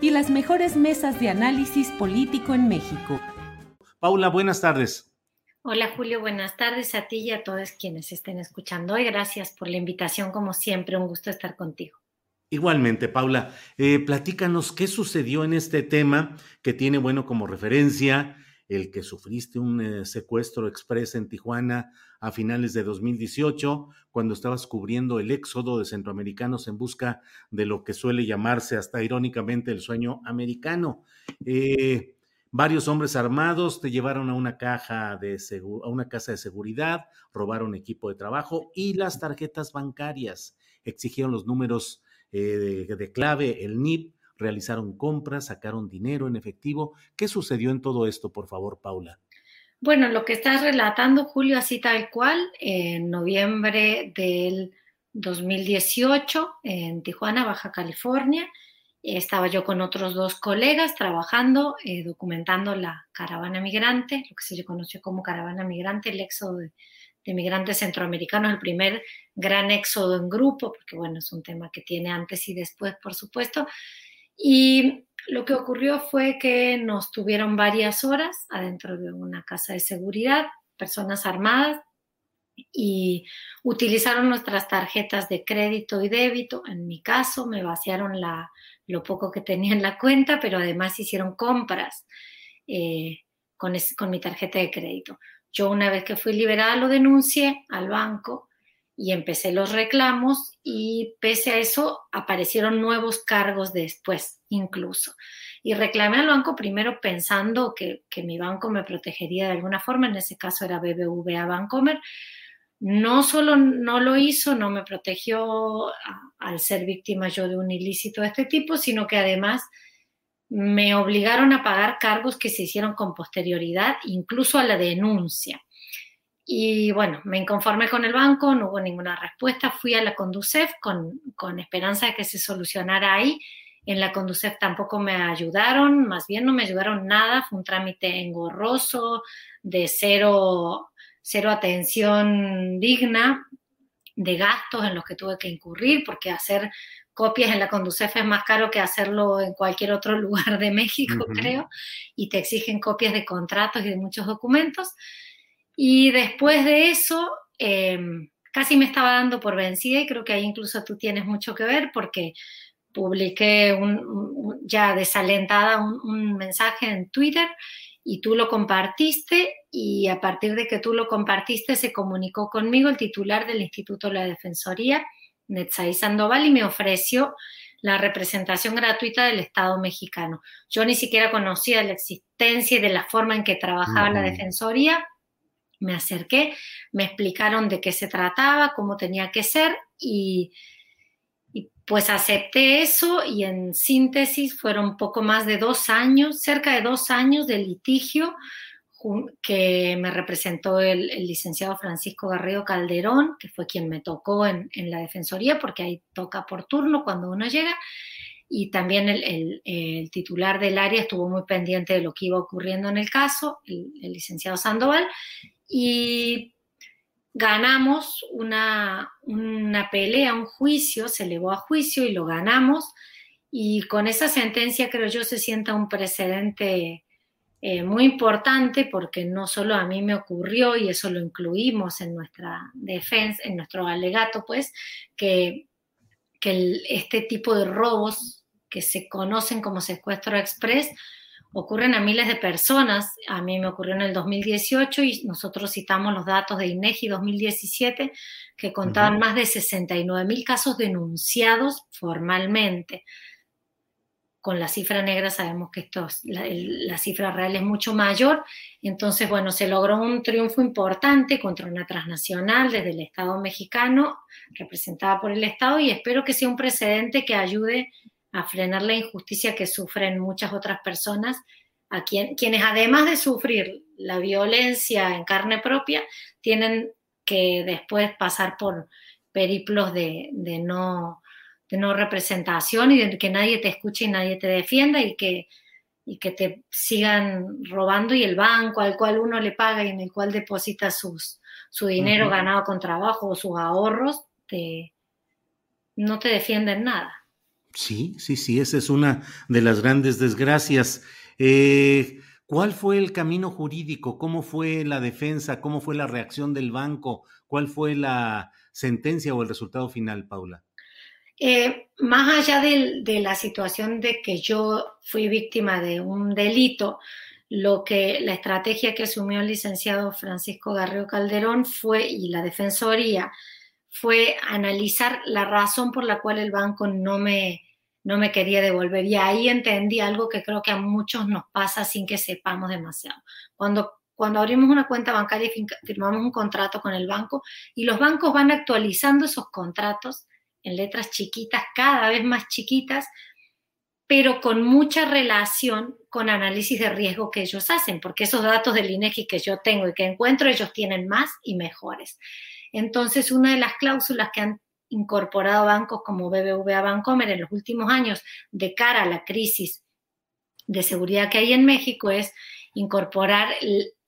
y las mejores mesas de análisis político en México. Paula, buenas tardes. Hola Julio, buenas tardes a ti y a todos quienes estén escuchando hoy. Gracias por la invitación, como siempre, un gusto estar contigo. Igualmente, Paula, eh, platícanos qué sucedió en este tema que tiene, bueno, como referencia el que sufriste un eh, secuestro express en Tijuana a finales de 2018, cuando estabas cubriendo el éxodo de centroamericanos en busca de lo que suele llamarse hasta irónicamente el sueño americano. Eh, varios hombres armados te llevaron a una caja de a una casa de seguridad, robaron equipo de trabajo y las tarjetas bancarias. Exigieron los números eh, de clave, el NIP, realizaron compras, sacaron dinero en efectivo. ¿Qué sucedió en todo esto, por favor, Paula? Bueno, lo que estás relatando, Julio, así tal cual, en noviembre del 2018, en Tijuana, Baja California, estaba yo con otros dos colegas trabajando, eh, documentando la caravana migrante, lo que se conoció como caravana migrante, el éxodo de, de migrantes centroamericanos, el primer gran éxodo en grupo, porque bueno, es un tema que tiene antes y después, por supuesto. Y lo que ocurrió fue que nos tuvieron varias horas adentro de una casa de seguridad, personas armadas, y utilizaron nuestras tarjetas de crédito y débito. En mi caso, me vaciaron la, lo poco que tenía en la cuenta, pero además hicieron compras eh, con, con mi tarjeta de crédito. Yo una vez que fui liberada lo denuncié al banco y empecé los reclamos y pese a eso aparecieron nuevos cargos después incluso. Y reclamé al banco primero pensando que, mi banco me protegería de alguna forma, en ese caso era BBVA Bancomer. No solo no lo hizo, no me protegió al ser víctima yo de un ilícito de este tipo, sino que además me obligaron a pagar cargos que se hicieron con posterioridad, incluso a la denuncia. Y bueno, me inconformé con el banco, no hubo ninguna respuesta. Fui a la Conducef con, con esperanza de que se solucionara ahí. En la Conducef tampoco me ayudaron, más bien no me ayudaron nada. Fue un trámite engorroso, de cero, cero atención digna, de gastos en los que tuve que incurrir, porque hacer copias en la Conducef es más caro que hacerlo en cualquier otro lugar de México, creo, y te exigen copias de contratos y de muchos documentos. Y después de eso, em, casi me estaba dando por vencida y creo que ahí incluso tú tienes mucho que ver porque publiqué un, ya desalentada un, mensaje en Twitter y tú lo compartiste y a partir de que tú lo compartiste se comunicó conmigo el titular del Instituto de la Defensoría, Netzaí Sandoval, y me ofreció la representación gratuita del Estado mexicano. Yo ni siquiera conocía la existencia y de la forma en que trabajaba la Defensoría me acerqué, me explicaron de qué se trataba, cómo tenía que ser y, pues acepté eso y en síntesis fueron poco más de dos años, cerca de dos años de litigio que me representó el, licenciado Francisco Garrido Calderón, que fue quien me tocó en, la Defensoría, porque ahí toca por turno cuando uno llega, y también el, titular del área estuvo muy pendiente de lo que iba ocurriendo en el caso, el, licenciado Sandoval, y ganamos una, una pelea, un juicio, se elevó a juicio y lo ganamos. Y con esa sentencia creo yo se sienta un precedente eh, muy importante porque no solo a mí me ocurrió y eso lo incluimos en nuestra defensa, en nuestro alegato, pues, que, que este tipo de robos que se conocen como secuestro express ocurren a miles de personas. A mí me ocurrió en el 2018 y nosotros citamos los datos de INEGI 2017 que contaban más de 69 mil casos denunciados formalmente. Con la cifra negra sabemos que esto, la, la, cifra real es mucho mayor. Entonces, bueno, se logró un triunfo importante contra una transnacional desde el Estado mexicano, representada por el Estado, y espero que sea un precedente que ayude a frenar la injusticia que sufren muchas otras personas, a quienes además de sufrir la violencia en carne propia, tienen que después pasar por periplos de, no, de no representación y de que nadie te escuche y nadie te defienda y que, y que te sigan robando y el banco al cual uno le paga y en el cual deposita sus, su dinero ganado con trabajo o sus ahorros, te, no te defienden nada. Sí, sí, sí, esa es una de las grandes desgracias. Eh, ¿Cuál fue el camino jurídico? ¿Cómo fue la defensa? ¿Cómo fue la reacción del banco? ¿Cuál fue la sentencia o el resultado final, Paula? Eh, más allá de, de, la situación de que yo fui víctima de un delito, lo que la estrategia que asumió el licenciado Francisco Garrido Calderón fue, y la Defensoría, fue analizar la razón por la cual el banco no me, no me quería devolver. Y ahí entendí algo que creo que a muchos nos pasa sin que sepamos demasiado. Cuando, cuando abrimos una cuenta bancaria y firmamos un contrato con el banco y los bancos van actualizando esos contratos en letras chiquitas, cada vez más chiquitas, pero con mucha relación con análisis de riesgo que ellos hacen, porque esos datos del INEGI que yo tengo y que encuentro, ellos tienen más y mejores. Entonces, una de las cláusulas que han incorporado bancos como BBVA Bancomer en los últimos años de cara a la crisis de seguridad que hay en México es incorporar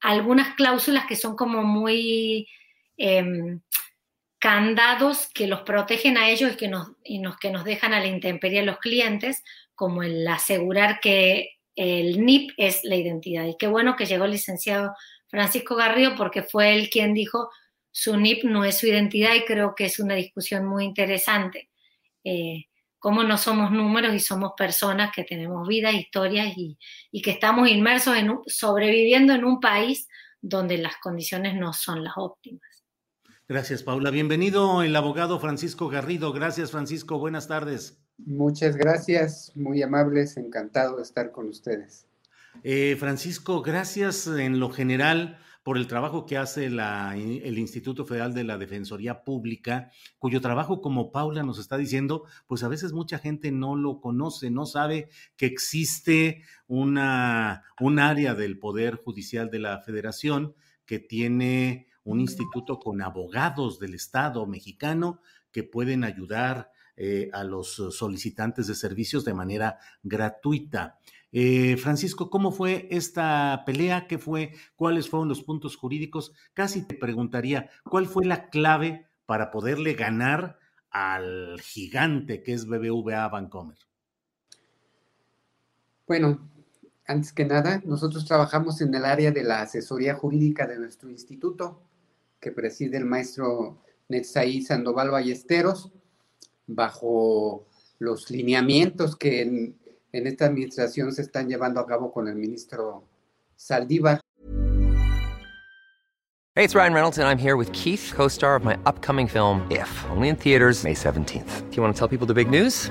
algunas cláusulas que son como muy em, candados que los protegen a ellos y que nos, y que nos dejan a la intemperie a los clientes, como el asegurar que el NIP es la identidad. Y qué bueno que llegó el licenciado Francisco Garrido porque fue él quien dijo, su NIP no es su identidad y creo que es una discusión muy interesante. Eh, cómo no somos números y somos personas que tenemos vidas, historias y, que estamos inmersos en sobreviviendo en un país donde las condiciones no son las óptimas. Gracias, Paula. Bienvenido el abogado Francisco Garrido. Gracias, Francisco. Buenas tardes. Muchas gracias, muy amables, encantado de estar con ustedes. Eh, Francisco, gracias en lo general por el trabajo que hace el Instituto Federal de la Defensoría Pública, cuyo trabajo, como Paula nos está diciendo, pues a veces mucha gente no lo conoce, no sabe que existe una, un área del Poder Judicial de la Federación que tiene un instituto con abogados del Estado mexicano que pueden ayudar eh, a los solicitantes de servicios de manera gratuita. Eh, Francisco, ¿cómo fue esta pelea? ¿Qué fue? ¿Cuáles fueron los puntos jurídicos? Casi te preguntaría, ¿cuál fue la clave para poderle ganar al gigante que es BBVA Bancomer? Bueno, antes que nada, nosotros trabajamos en el área de la asesoría jurídica de nuestro instituto, que preside el maestro Netzaí Sandoval Ballesteros, bajo los lineamientos que en, en esta administración se están llevando a cabo con el ministro Saldívar. Hey, it's Ryan Reynolds and I'm here with Keith, co-star of my upcoming film If, only in theaters May 17th. Do you want to tell people the big news?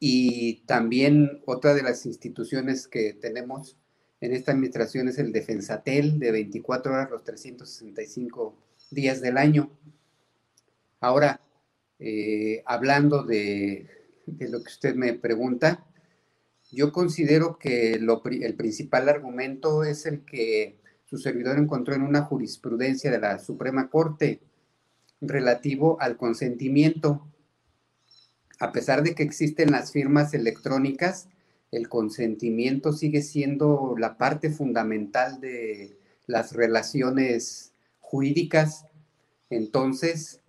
Y también otra de las instituciones que tenemos en esta administración es el Defensatel de 24 horas los 365 días del año. Ahora, eh, hablando de, lo que usted me pregunta, yo considero que el principal argumento es el que su servidor encontró en una jurisprudencia de la Suprema Corte relativo al consentimiento. A pesar de que existen las firmas electrónicas, el consentimiento sigue siendo la parte fundamental de las relaciones jurídicas. Entonces,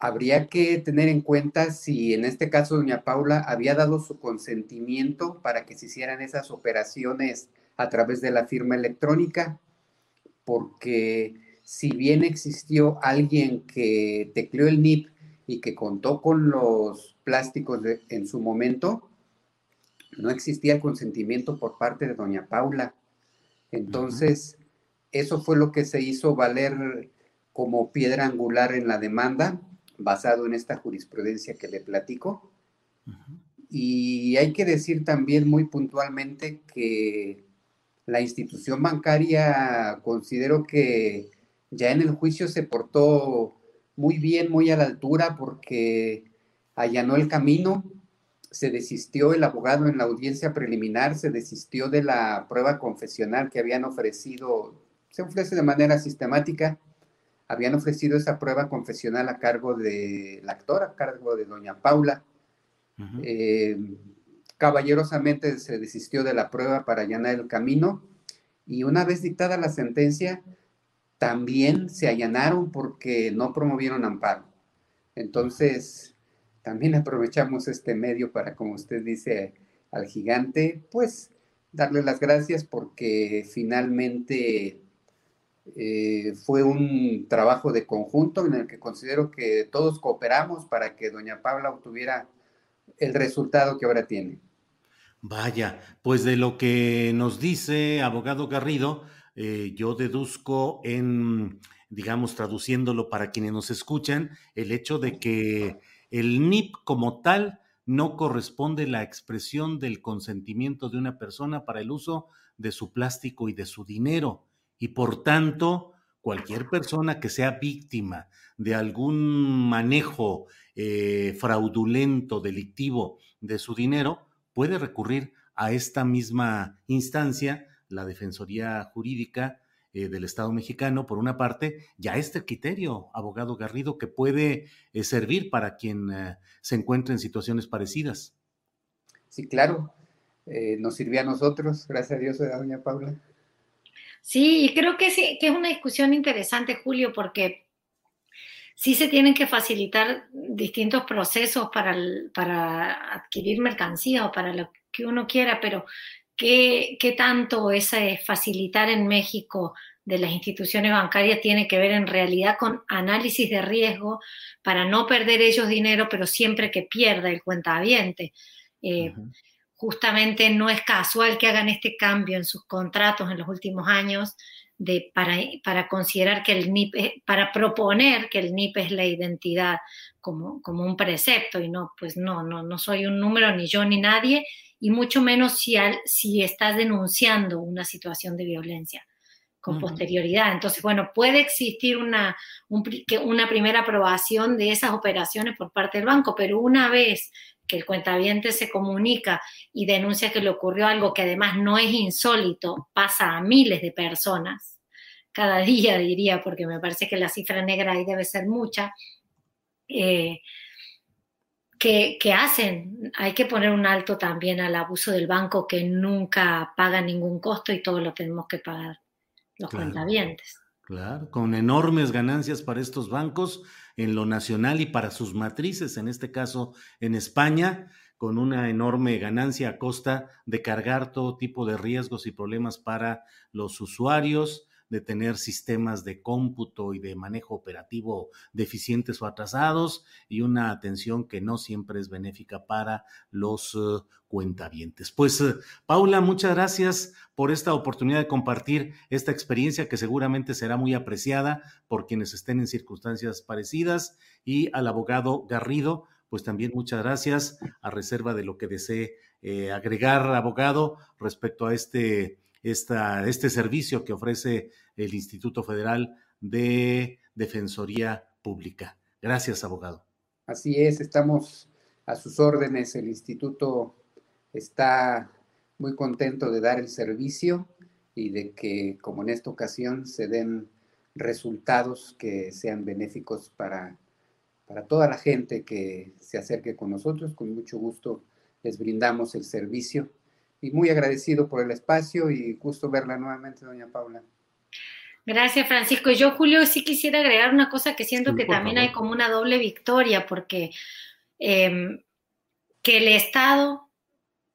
habría que tener en cuenta si en este caso doña Paula había dado su consentimiento para que se hicieran esas operaciones a través de la firma electrónica, porque si bien existió alguien que tecleó el NIP y que contó con los plásticos en su momento, no existía el consentimiento por parte de doña Paula. Entonces, eso fue lo que se hizo valer como piedra angular en la demanda, basado en esta jurisprudencia que le platico. Y hay que decir también muy puntualmente que la institución bancaria considero que ya en el juicio se portó muy bien, muy a la altura, porque allanó el camino, se desistió el abogado en la audiencia preliminar, se desistió de la prueba confesional que habían ofrecido, se ofrece de manera sistemática, habían ofrecido esa prueba confesional a cargo de la actora, a cargo de doña Paula. eh, caballerosamente se desistió de la prueba para allanar el camino. Y una vez dictada la sentencia, también se allanaron porque no promovieron amparo. Entonces, también aprovechamos este medio para, como usted dice, al gigante, pues darle las gracias porque finalmente eh, fue un trabajo de conjunto en el que considero que todos cooperamos para que doña Paula obtuviera el resultado que ahora tiene. Vaya, pues de lo que nos dice abogado Garrido, eh, yo deduzco en, digamos, traduciéndolo para quienes nos escuchan, el hecho de que el NIP como tal no corresponde la expresión del consentimiento de una persona para el uso de su plástico y de su dinero. Y por tanto, cualquier persona que sea víctima de algún manejo eh, fraudulento, delictivo de su dinero, puede recurrir a esta misma instancia, la Defensoría Jurídica eh, del Estado mexicano, por una parte, ya este criterio, abogado Garrido, que puede eh, servir para quien eh, se encuentre en situaciones parecidas. Sí, claro, eh, nos sirvió a nosotros, gracias a Dios, a doña Paula. Sí, y creo que, sí, que es una discusión interesante, Julio, porque sí se tienen que facilitar distintos procesos para, para adquirir mercancía o para lo que uno quiera, pero ¿Qué, qué tanto ese facilitar en México de las instituciones bancarias tiene que ver en realidad con análisis de riesgo para no perder ellos dinero, pero siempre que pierda el cuentaviente? Eh, uh -huh. Justamente no es casual que hagan este cambio en sus contratos en los últimos años de, para, para considerar que el NIP, para proponer que el NIP es la identidad como, como un precepto y no, pues no, no, no soy un número ni yo ni nadie y mucho menos si, al, si estás denunciando una situación de violencia con uh -huh. posterioridad. Entonces, bueno, puede existir una, un, una primera aprobación de esas operaciones por parte del banco, pero una vez que el cuentaviente se comunica y denuncia que le ocurrió algo que además no es insólito, pasa a miles de personas, cada día diría, porque me parece que la cifra negra ahí debe ser mucha, eh, que, que, hacen. Hay que poner un alto también al abuso del banco que nunca paga ningún costo y todo lo tenemos que pagar los claro, cuentavientes. Claro, con enormes ganancias para estos bancos en lo nacional y para sus matrices, en este caso en España, con una enorme ganancia a costa de cargar todo tipo de riesgos y problemas para los usuarios, de tener sistemas de cómputo y de manejo operativo deficientes o atrasados y una atención que no siempre es benéfica para los uh, cuentavientes. Pues, uh, Paula, muchas gracias por esta oportunidad de compartir esta experiencia que seguramente será muy apreciada por quienes estén en circunstancias parecidas y al abogado Garrido, pues también muchas gracias a reserva de lo que desee eh, agregar, abogado, respecto a este, este servicio que ofrece el Instituto Federal de Defensoría Pública. Gracias, abogado. Así es, estamos a sus órdenes. El instituto está muy contento de dar el servicio y de que, como en esta ocasión, se den resultados que sean benéficos para, para toda la gente que se acerque con nosotros. Con mucho gusto les brindamos el servicio y muy agradecido por el espacio y gusto verla nuevamente, doña Paula. Gracias, Francisco. Yo, Julio, sí quisiera agregar una cosa que siento que también hay como una doble victoria, porque em, que el Estado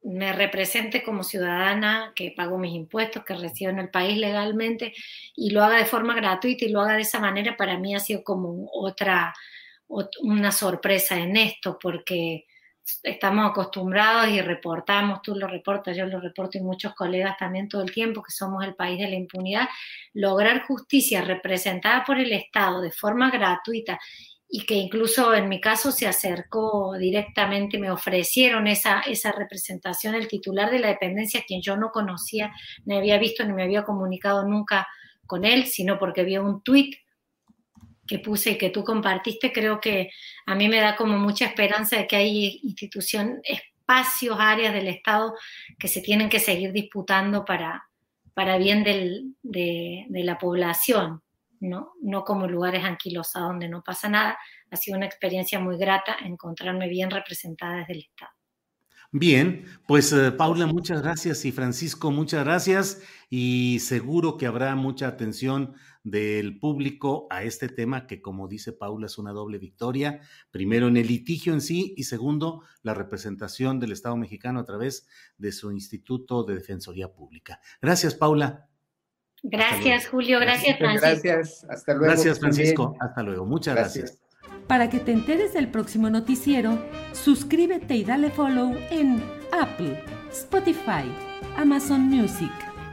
me represente como ciudadana, que pago mis impuestos, que resido en el país legalmente y lo haga de forma gratuita y lo haga de esa manera, para mí ha sido como otra, una sorpresa en esto, porque estamos acostumbrados y reportamos, tú lo reportas, yo lo reporto y muchos colegas también todo el tiempo, que somos el país de la impunidad, lograr justicia representada por el Estado de forma gratuita y que incluso en mi caso se acercó directamente, me ofrecieron esa, esa representación, el titular de la dependencia, quien yo no conocía, ni había visto ni me había comunicado nunca con él, sino porque había un tuit que puse y que tú compartiste, creo que a mí me da como mucha esperanza de que hay institución, espacios, áreas del Estado que se tienen que seguir disputando para, para bien del, de, de, la población, ¿no? no como lugares anquilosados donde no pasa nada. Ha sido una experiencia muy grata encontrarme bien representada desde el Estado. Bien, pues eh, Paula, muchas gracias y Francisco, muchas gracias y seguro que habrá mucha atención del público a este tema que, como dice Paula, es una doble victoria. Primero, en el litigio en sí y segundo, la representación del Estado mexicano a través de su Instituto de Defensoría Pública. Gracias, Paula. Gracias, Julio. Gracias, Francisco. Gracias. Hasta luego. Gracias, Francisco. Hasta luego. Muchas gracias. Para que te enteres del próximo noticiero, suscríbete y dale follow en Apple, Spotify, Amazon Music